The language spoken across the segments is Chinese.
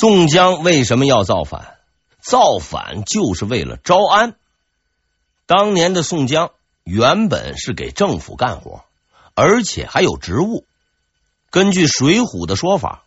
宋江为什么要造反？造反就是为了招安。当年的宋江原本是给政府干活，而且还有职务。根据《水浒》的说法，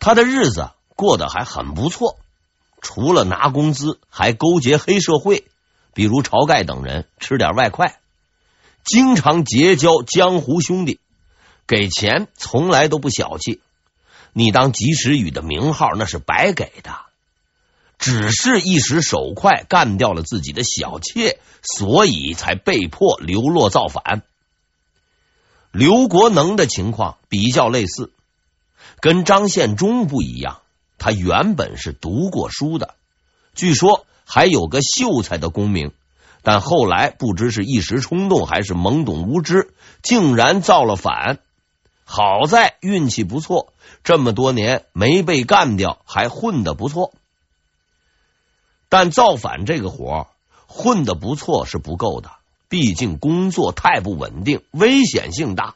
他的日子过得还很不错，除了拿工资，还勾结黑社会，比如晁盖等人吃点外快，经常结交江湖兄弟，给钱从来都不小气。你当及时雨的名号那是白给的，只是一时手快干掉了自己的小妾，所以才被迫流落造反。刘国能的情况比较类似，跟张献忠不一样，他原本是读过书的，据说还有个秀才的功名，但后来不知是一时冲动还是懵懂无知，竟然造了反。好在运气不错，这么多年没被干掉，还混得不错。但造反这个活混得不错是不够的，毕竟工作太不稳定，危险性大。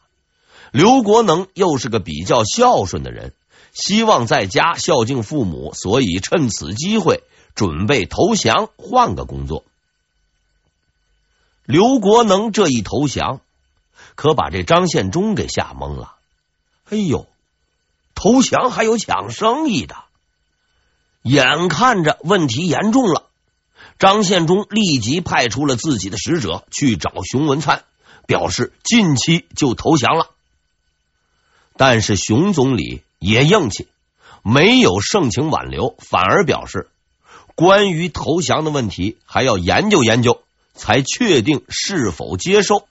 刘国能又是个比较孝顺的人，希望在家孝敬父母，所以趁此机会准备投降，换个工作。刘国能这一投降，可把这张献忠给吓懵了。哎呦，投降还有抢生意的！眼看着问题严重了，张献忠立即派出了自己的使者去找熊文灿，表示近期就投降了。但是熊总理也硬气，没有盛情挽留，反而表示关于投降的问题还要研究研究，才确定是否接受。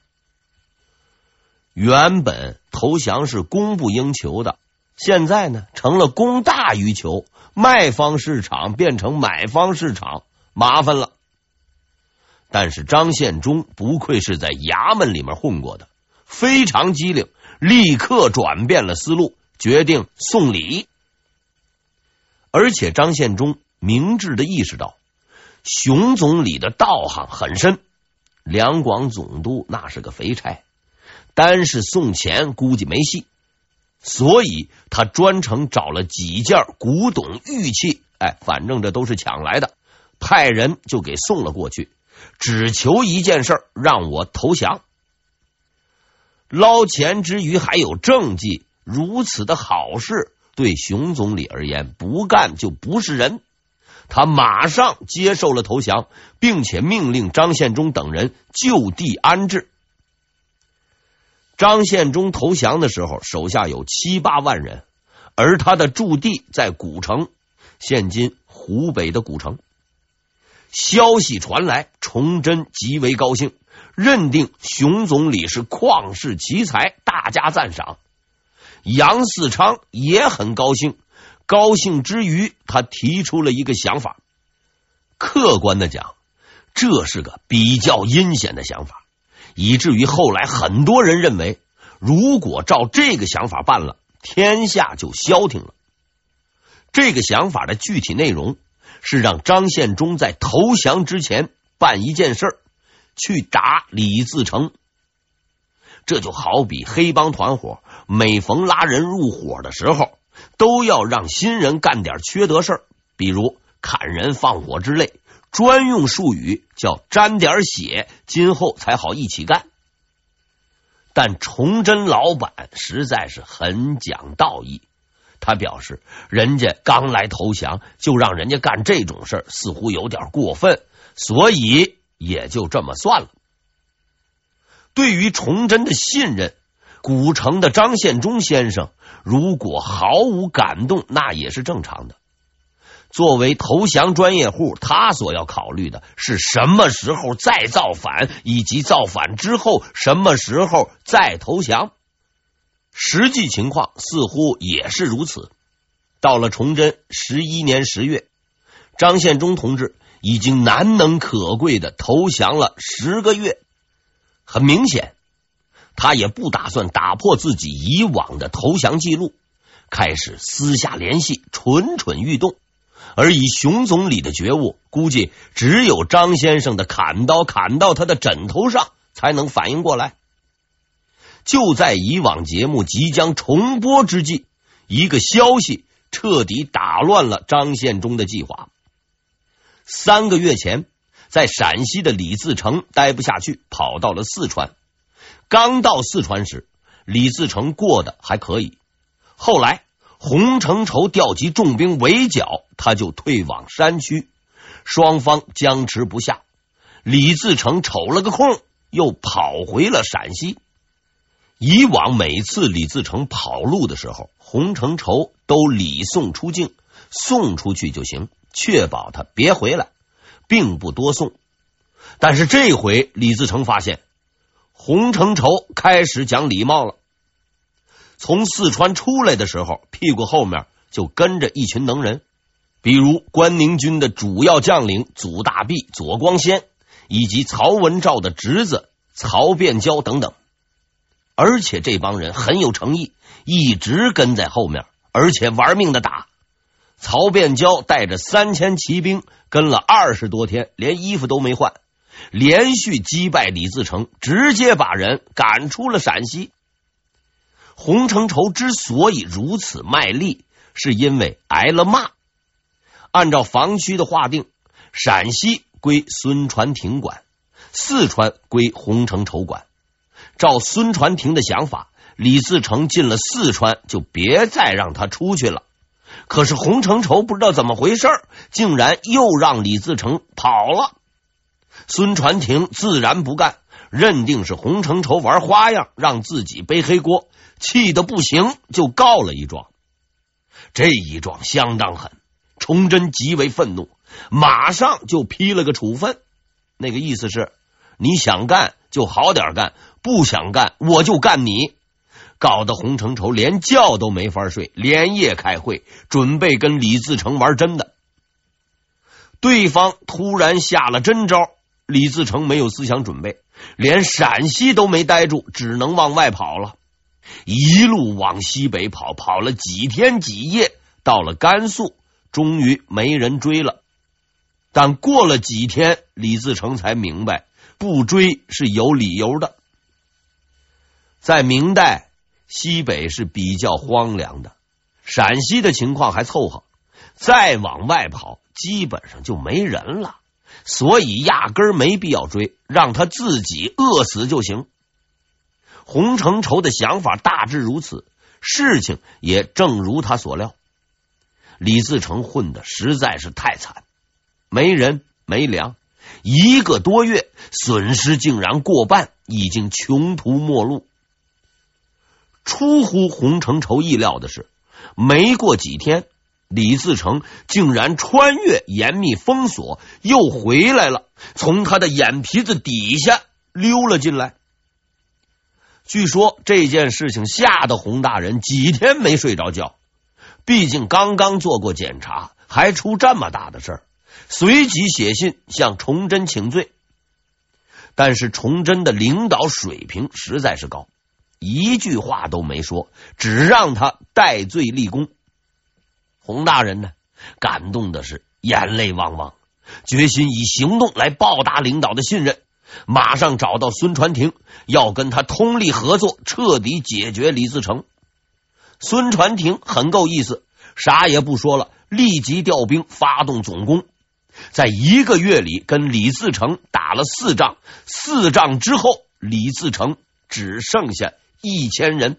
原本投降是供不应求的，现在呢成了供大于求，卖方市场变成买方市场，麻烦了。但是张献忠不愧是在衙门里面混过的，非常机灵，立刻转变了思路，决定送礼。而且张献忠明智的意识到，熊总理的道行很深，两广总督那是个肥差。单是送钱估计没戏，所以他专程找了几件古董玉器，哎，反正这都是抢来的，派人就给送了过去，只求一件事，让我投降。捞钱之余还有政绩，如此的好事，对熊总理而言，不干就不是人。他马上接受了投降，并且命令张献忠等人就地安置。张献忠投降的时候，手下有七八万人，而他的驻地在古城，现今湖北的古城。消息传来，崇祯极为高兴，认定熊总理是旷世奇才，大加赞赏。杨嗣昌也很高兴，高兴之余，他提出了一个想法。客观的讲，这是个比较阴险的想法。以至于后来很多人认为，如果照这个想法办了，天下就消停了。这个想法的具体内容是让张献忠在投降之前办一件事，去打李自成。这就好比黑帮团伙，每逢拉人入伙的时候，都要让新人干点缺德事，比如砍人放火之类。专用术语叫沾点血，今后才好一起干。但崇祯老板实在是很讲道义，他表示，人家刚来投降，就让人家干这种事，似乎有点过分，所以也就这么算了。对于崇祯的信任，古城的张献忠先生如果毫无感动，那也是正常的。作为投降专业户，他所要考虑的是什么时候再造反，以及造反之后什么时候再投降。实际情况似乎也是如此。到了崇祯十一年十月，张献忠同志已经难能可贵的投降了十个月。很明显，他也不打算打破自己以往的投降记录，开始私下联系，蠢蠢欲动。而以熊总理的觉悟，估计只有张先生的砍刀砍到他的枕头上，才能反应过来。就在以往节目即将重播之际，一个消息彻底打乱了张献忠的计划。三个月前，在陕西的李自成待不下去，跑到了四川。刚到四川时，李自成过得还可以。后来，洪承畴调集重兵围剿，他就退往山区。双方僵持不下，李自成瞅了个空，又跑回了陕西。以往每次李自成跑路的时候，洪承畴都礼送出境，送出去就行，确保他别回来，并不多送。但是这回李自成发现，洪承畴开始讲礼貌了。从四川出来的时候，屁股后面就跟着一群能人。比如关宁军的主要将领祖大弼、左光先，以及曹文照的侄子曹变蛟等等，而且这帮人很有诚意，一直跟在后面，而且玩命的打。曹变蛟带着三千骑兵跟了二十多天，连衣服都没换，连续击败李自成，直接把人赶出了陕西。洪承畴之所以如此卖力，是因为挨了骂。按照防区的划定，陕西归孙传庭管，四川归洪承畴管。照孙传庭的想法，李自成进了四川就别再让他出去了。可是洪承畴不知道怎么回事，竟然又让李自成跑了。孙传庭自然不干，认定是洪承畴玩花样，让自己背黑锅，气得不行，就告了一状。这一状相当狠。崇祯极为愤怒，马上就批了个处分。那个意思是，你想干就好点干，不想干我就干你。搞得洪承畴连觉都没法睡，连夜开会，准备跟李自成玩真的。对方突然下了真招，李自成没有思想准备，连陕西都没待住，只能往外跑了。一路往西北跑，跑了几天几夜，到了甘肃。终于没人追了，但过了几天，李自成才明白不追是有理由的。在明代，西北是比较荒凉的，陕西的情况还凑合，再往外跑基本上就没人了，所以压根儿没必要追，让他自己饿死就行。洪承畴的想法大致如此，事情也正如他所料。李自成混的实在是太惨，没人没粮，一个多月损失竟然过半，已经穷途末路。出乎洪承畴意料的是，没过几天，李自成竟然穿越严密封锁，又回来了，从他的眼皮子底下溜了进来。据说这件事情吓得洪大人几天没睡着觉。毕竟刚刚做过检查，还出这么大的事儿，随即写信向崇祯请罪。但是崇祯的领导水平实在是高，一句话都没说，只让他戴罪立功。洪大人呢，感动的是眼泪汪汪，决心以行动来报答领导的信任，马上找到孙传庭，要跟他通力合作，彻底解决李自成。孙传庭很够意思，啥也不说了，立即调兵发动总攻，在一个月里跟李自成打了四仗，四仗之后，李自成只剩下一千人，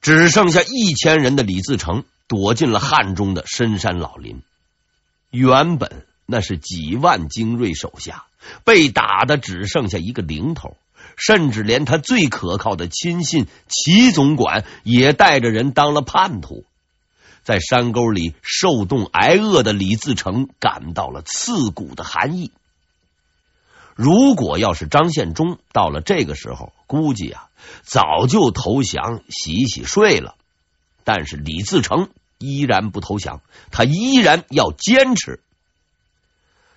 只剩下一千人的李自成躲进了汉中的深山老林。原本那是几万精锐手下，被打的只剩下一个零头。甚至连他最可靠的亲信齐总管也带着人当了叛徒，在山沟里受冻挨饿的李自成感到了刺骨的寒意。如果要是张献忠到了这个时候，估计啊早就投降洗洗睡了。但是李自成依然不投降，他依然要坚持。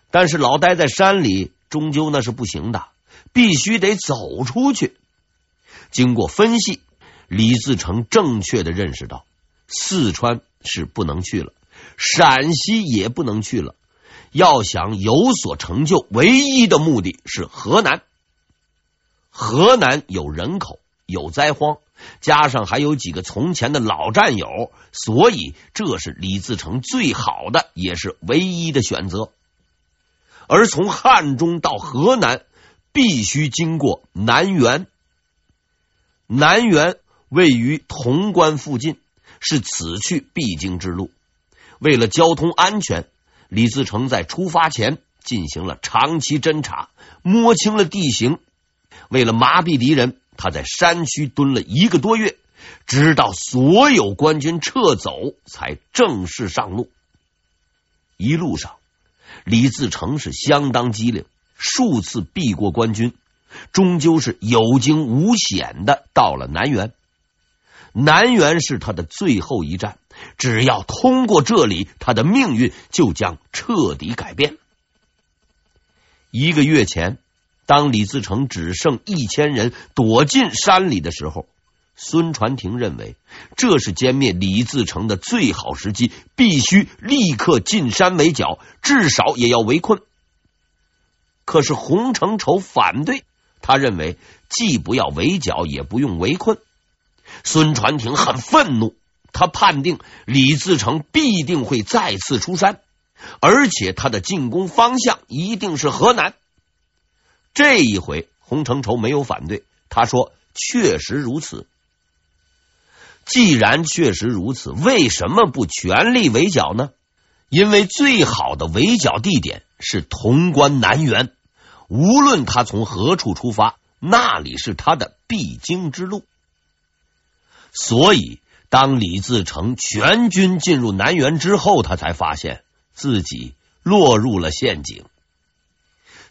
但是老待在山里，终究那是不行的。必须得走出去。经过分析，李自成正确的认识到，四川是不能去了，陕西也不能去了。要想有所成就，唯一的目的是河南。河南有人口，有灾荒，加上还有几个从前的老战友，所以这是李自成最好的也是唯一的选择。而从汉中到河南，必须经过南原。南原位于潼关附近，是此去必经之路。为了交通安全，李自成在出发前进行了长期侦查，摸清了地形。为了麻痹敌人，他在山区蹲了一个多月，直到所有官军撤走，才正式上路。一路上，李自成是相当机灵，数次避过官军，终究是有惊无险的到了南原。南原是他的最后一站，只要通过这里，他的命运就将彻底改变。一个月前。当李自成只剩一千人躲进山里的时候，孙传庭认为这是歼灭李自成的最好时机，必须立刻进山围剿，至少也要围困。可是洪承畴反对，他认为既不要围剿，也不用围困。孙传庭很愤怒，他判定李自成必定会再次出山，而且他的进攻方向一定是河南。这一回，洪承畴没有反对。他说：“确实如此。既然确实如此，为什么不全力围剿呢？因为最好的围剿地点是潼关南原。无论他从何处出发，那里是他的必经之路。所以，当李自成全军进入南原之后，他才发现自己落入了陷阱。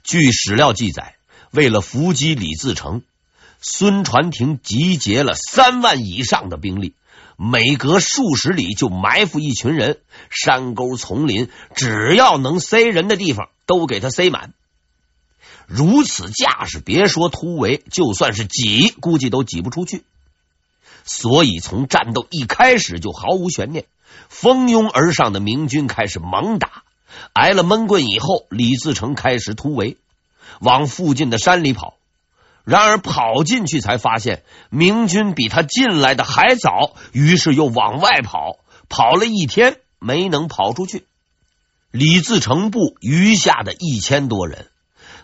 据史料记载。”为了伏击李自成，孙传庭集结了三万以上的兵力，每隔数十里就埋伏一群人，山沟丛林，只要能塞人的地方都给他塞满。如此架势，别说突围，就算是挤，估计都挤不出去。所以从战斗一开始就毫无悬念，蜂拥而上的明军开始猛打，挨了闷棍以后，李自成开始突围。往附近的山里跑，然而跑进去才发现明军比他进来的还早，于是又往外跑，跑了一天没能跑出去。李自成部余下的一千多人，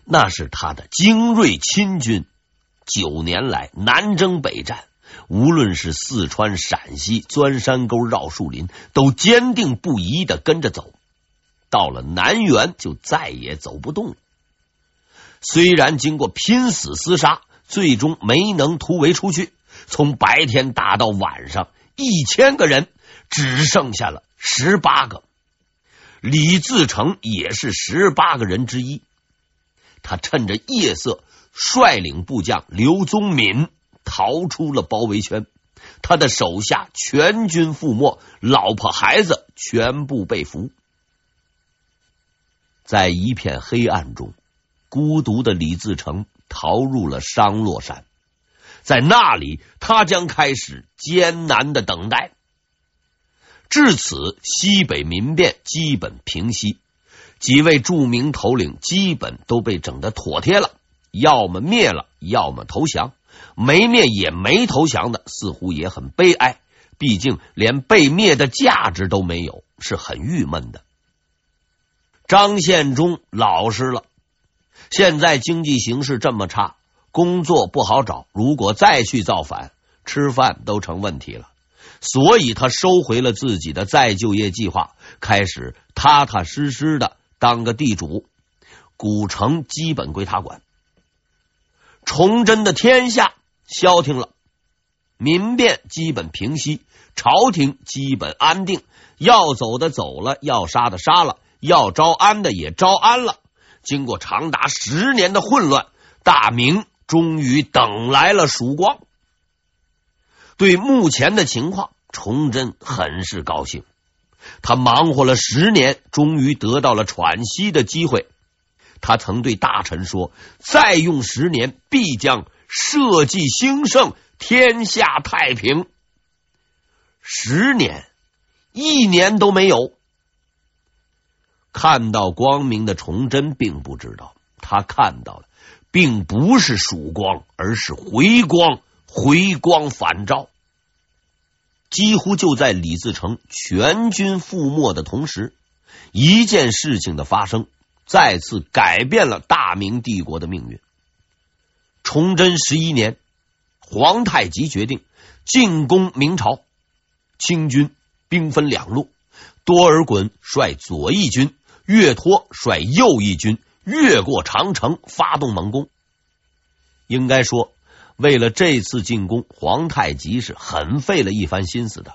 那是他的精锐亲军，九年来南征北战，无论是四川、陕西，钻山沟、绕树林，都坚定不移的跟着走。到了南园，就再也走不动了。虽然经过拼死厮杀，最终没能突围出去。从白天打到晚上，一千个人只剩下了十八个。李自成也是十八个人之一。他趁着夜色，率领部将刘宗敏逃出了包围圈。他的手下全军覆没，老婆孩子全部被俘。在一片黑暗中。孤独的李自成逃入了商洛山，在那里，他将开始艰难的等待。至此，西北民变基本平息，几位著名头领基本都被整得妥帖了，要么灭了，要么投降。没灭也没投降的，似乎也很悲哀，毕竟连被灭的价值都没有，是很郁闷的。张献忠老实了。现在经济形势这么差，工作不好找。如果再去造反，吃饭都成问题了。所以他收回了自己的再就业计划，开始踏踏实实的当个地主。古城基本归他管。崇祯的天下消停了，民变基本平息，朝廷基本安定。要走的走了，要杀的杀了，要招安的也招安了。经过长达十年的混乱，大明终于等来了曙光。对目前的情况，崇祯很是高兴。他忙活了十年，终于得到了喘息的机会。他曾对大臣说：“再用十年，必将社稷兴盛，天下太平。”十年，一年都没有。看到光明的崇祯并不知道，他看到的并不是曙光，而是回光，回光返照。几乎就在李自成全军覆没的同时，一件事情的发生，再次改变了大明帝国的命运。崇祯十一年，皇太极决定进攻明朝，清军兵分两路，多尔衮率左翼军，岳托率右翼军，越过长城，发动猛攻。应该说，为了这次进攻，皇太极是很费了一番心思的。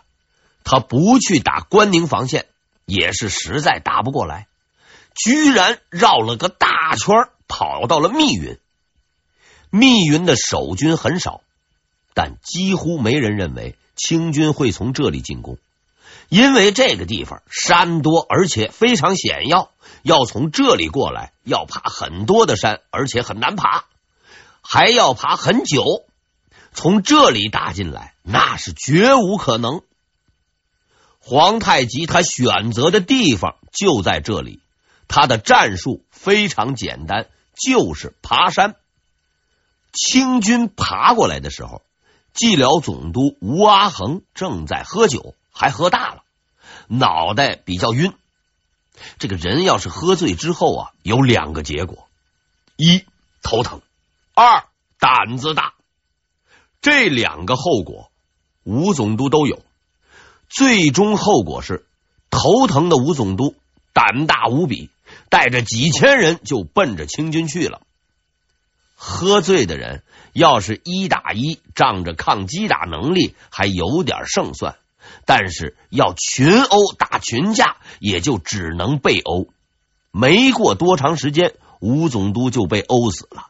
他不去打关宁防线，也是实在打不过来，居然绕了个大圈，跑到了密云。密云的守军很少，但几乎没人认为清军会从这里进攻，因为这个地方山多，而且非常险要，要从这里过来要爬很多的山，而且很难爬，还要爬很久。从这里打进来，那是绝无可能。皇太极他选择的地方就在这里，他的战术非常简单，就是爬山。清军爬过来的时候，蓟辽总督吴阿衡正在喝酒，还喝大了，脑袋比较晕。这个人要是喝醉之后啊，有两个结果：一头疼，二胆子大。这两个后果，吴总督都有。最终后果是，头疼的吴总督胆大无比，带着几千人就奔着清军去了。喝醉的人要是一打一，仗着抗击打能力还有点胜算；但是要群殴打群架，也就只能被殴。没过多长时间，吴总督就被殴死了。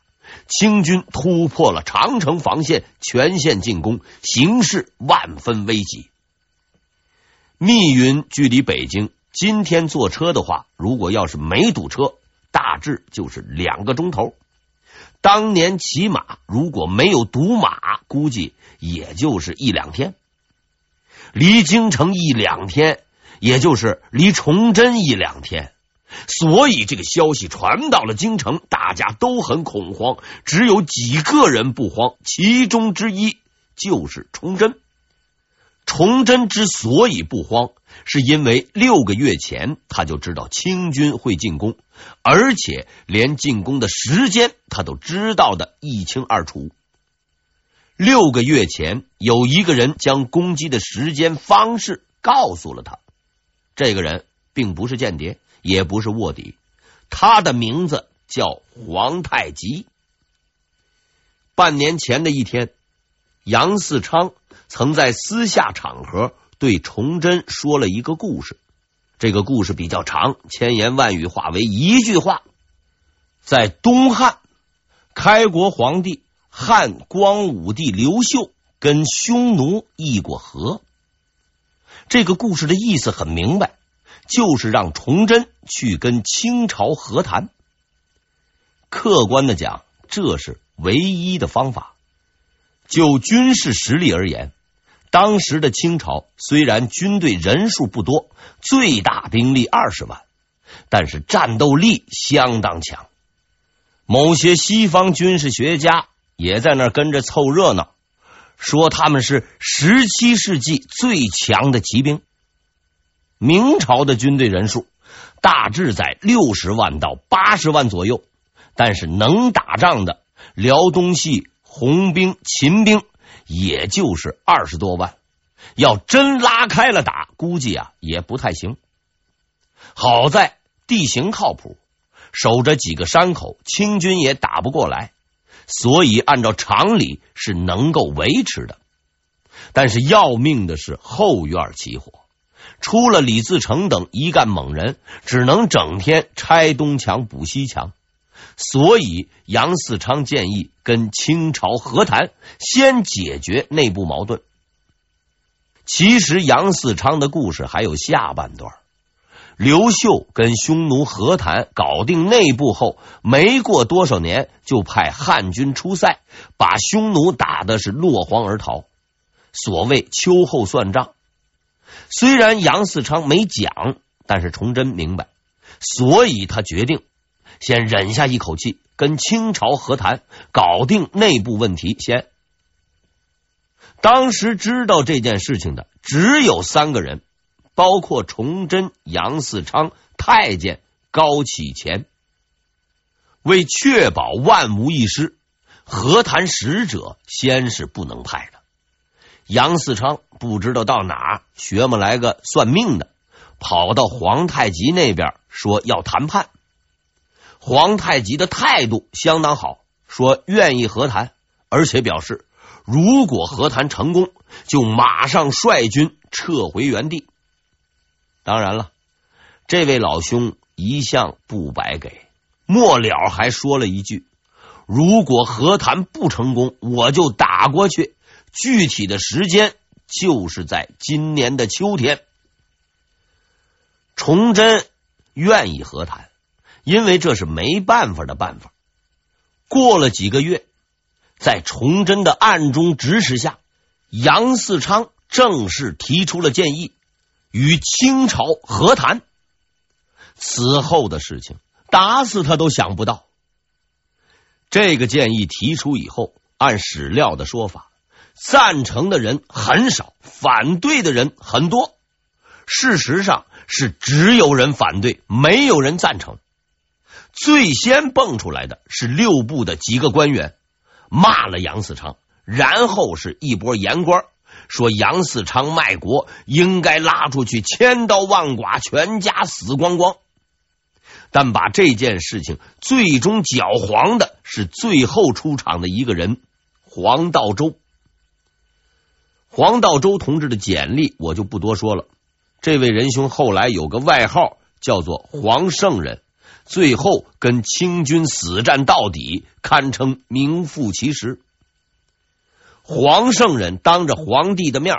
清军突破了长城防线，全线进攻，形势万分危急。密云距离北京，今天坐车的话，如果要是没堵车，大致就是两个钟头。当年骑马如果没有堵马，估计也就是一两天。离京城一两天，也就是离崇祯一两天。所以这个消息传到了京城，大家都很恐慌，只有几个人不慌，其中之一就是崇祯。崇祯之所以不慌，是因为六个月前他就知道清军会进攻，而且连进攻的时间他都知道的一清二楚。六个月前，有一个人将攻击的时间方式告诉了他，这个人并不是间谍，也不是卧底，他的名字叫皇太极。半年前的一天，杨嗣昌。曾在私下场合对崇祯说了一个故事，这个故事比较长，千言万语化为一句话：在东汉，开国皇帝汉光武帝刘秀跟匈奴议过和。这个故事的意思很明白，就是让崇祯去跟清朝和谈。客观的讲，这是唯一的方法。就军事实力而言。当时的清朝虽然军队人数不多，最大兵力二十万，但是战斗力相当强。某些西方军事学家也在那跟着凑热闹，说他们是十七世纪最强的骑兵。明朝的军队人数大致在六十万到八十万左右，但是能打仗的辽东系红兵、秦兵。也就是二十多万，要真拉开了打，估计啊也不太行。好在地形靠谱，守着几个山口，清军也打不过来，所以按照常理是能够维持的。但是要命的是后院起火，出了李自成等一干猛人，只能整天拆东墙补西墙。所以，杨嗣昌建议跟清朝和谈，先解决内部矛盾。其实，杨嗣昌的故事还有下半段。刘秀跟匈奴和谈，搞定内部后，没过多少年，就派汉军出塞，把匈奴打的是落荒而逃。所谓秋后算账。虽然杨嗣昌没讲，但是崇祯明白，所以他决定。先忍下一口气，跟清朝和谈，搞定内部问题先。当时知道这件事情的只有三个人，包括崇祯、杨嗣昌、太监高启前。为确保万无一失，和谈使者先是不能派的。杨嗣昌不知道到哪学么来个算命的，跑到皇太极那边说要谈判。皇太极的态度相当好，说愿意和谈，而且表示如果和谈成功，就马上率军撤回原地。当然了，这位老兄一向不白给。末了还说了一句：“如果和谈不成功，我就打过去。具体的时间就是在今年的秋天。”崇祯愿意和谈，因为这是没办法的办法。过了几个月，在崇祯的暗中指使下，杨嗣昌正式提出了建议，与清朝和谈。此后的事情。打死他都想不到，这个建议提出以后，按史料的说法，赞成的人很少，反对的人很多。事实上是只有人反对，没有人赞成。最先蹦出来的是六部的几个官员，骂了杨嗣昌，然后是一波言官，说杨嗣昌卖国，应该拉出去千刀万剐，全家死光光。但把这件事情最终搅黄的是最后出场的一个人——黄道周。黄道周同志的简历我就不多说了。这位仁兄后来有个外号叫做“黄圣人”，最后跟清军死战到底，堪称名副其实。黄圣人当着皇帝的面，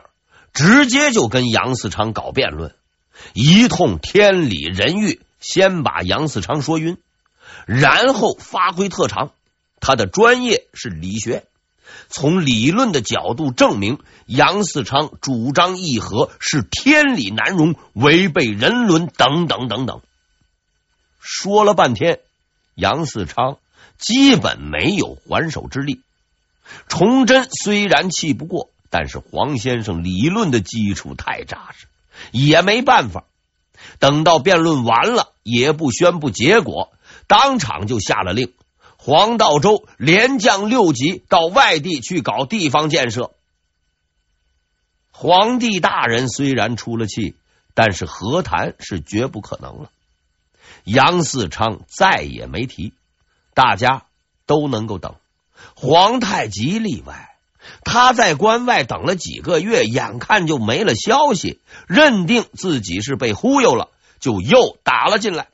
直接就跟杨嗣昌搞辩论，一通天理人欲。先把杨嗣昌说晕，然后发挥特长。他的专业是理学，从理论的角度证明杨嗣昌主张议和是天理难容，违背人伦等等等等。说了半天，杨嗣昌基本没有还手之力。崇祯虽然气不过，但是黄先生理论的基础太扎实，也没办法。等到辩论完了，也不宣布结果，当场就下了令：黄道周连降六级到外地去搞地方建设。皇帝大人虽然出了气，但是和谈是绝不可能了。杨嗣昌再也没提，大家都能够等。皇太极例外。他在关外等了几个月，眼看就没了消息，认定自己是被忽悠了，就又打了进来。